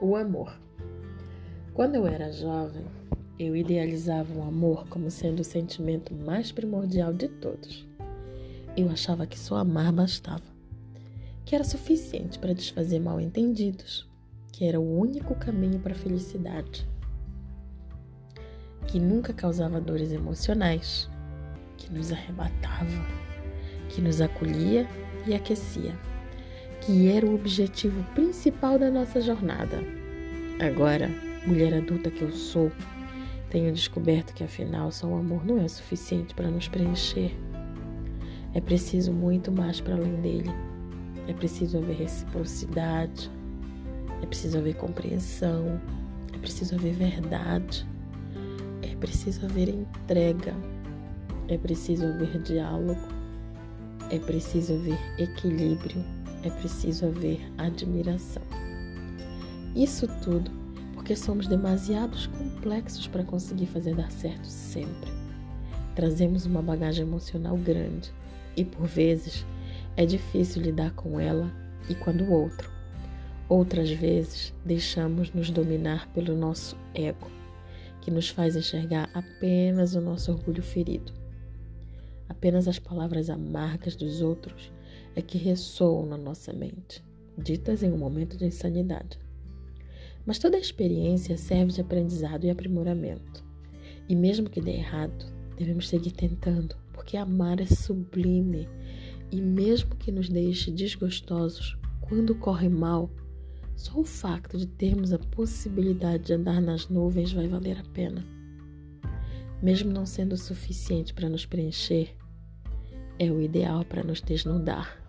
O amor. Quando eu era jovem, eu idealizava o amor como sendo o sentimento mais primordial de todos. Eu achava que só amar bastava, que era suficiente para desfazer mal-entendidos, que era o único caminho para a felicidade, que nunca causava dores emocionais, que nos arrebatava, que nos acolhia e aquecia que era o objetivo principal da nossa jornada. Agora, mulher adulta que eu sou, tenho descoberto que afinal só o amor não é suficiente para nos preencher. É preciso muito mais para além dele. É preciso haver reciprocidade, é preciso haver compreensão, é preciso haver verdade, é preciso haver entrega, é preciso haver diálogo, é preciso haver equilíbrio é preciso haver admiração. Isso tudo porque somos demasiados complexos para conseguir fazer dar certo sempre. Trazemos uma bagagem emocional grande e, por vezes, é difícil lidar com ela e com do outro. Outras vezes, deixamos nos dominar pelo nosso ego, que nos faz enxergar apenas o nosso orgulho ferido, apenas as palavras amargas dos outros é que ressoam na nossa mente, ditas em um momento de insanidade. Mas toda experiência serve de aprendizado e aprimoramento. E mesmo que dê errado, devemos seguir tentando, porque amar é sublime. E mesmo que nos deixe desgostosos quando corre mal, só o facto de termos a possibilidade de andar nas nuvens vai valer a pena. Mesmo não sendo o suficiente para nos preencher, é o ideal para nos desnudar.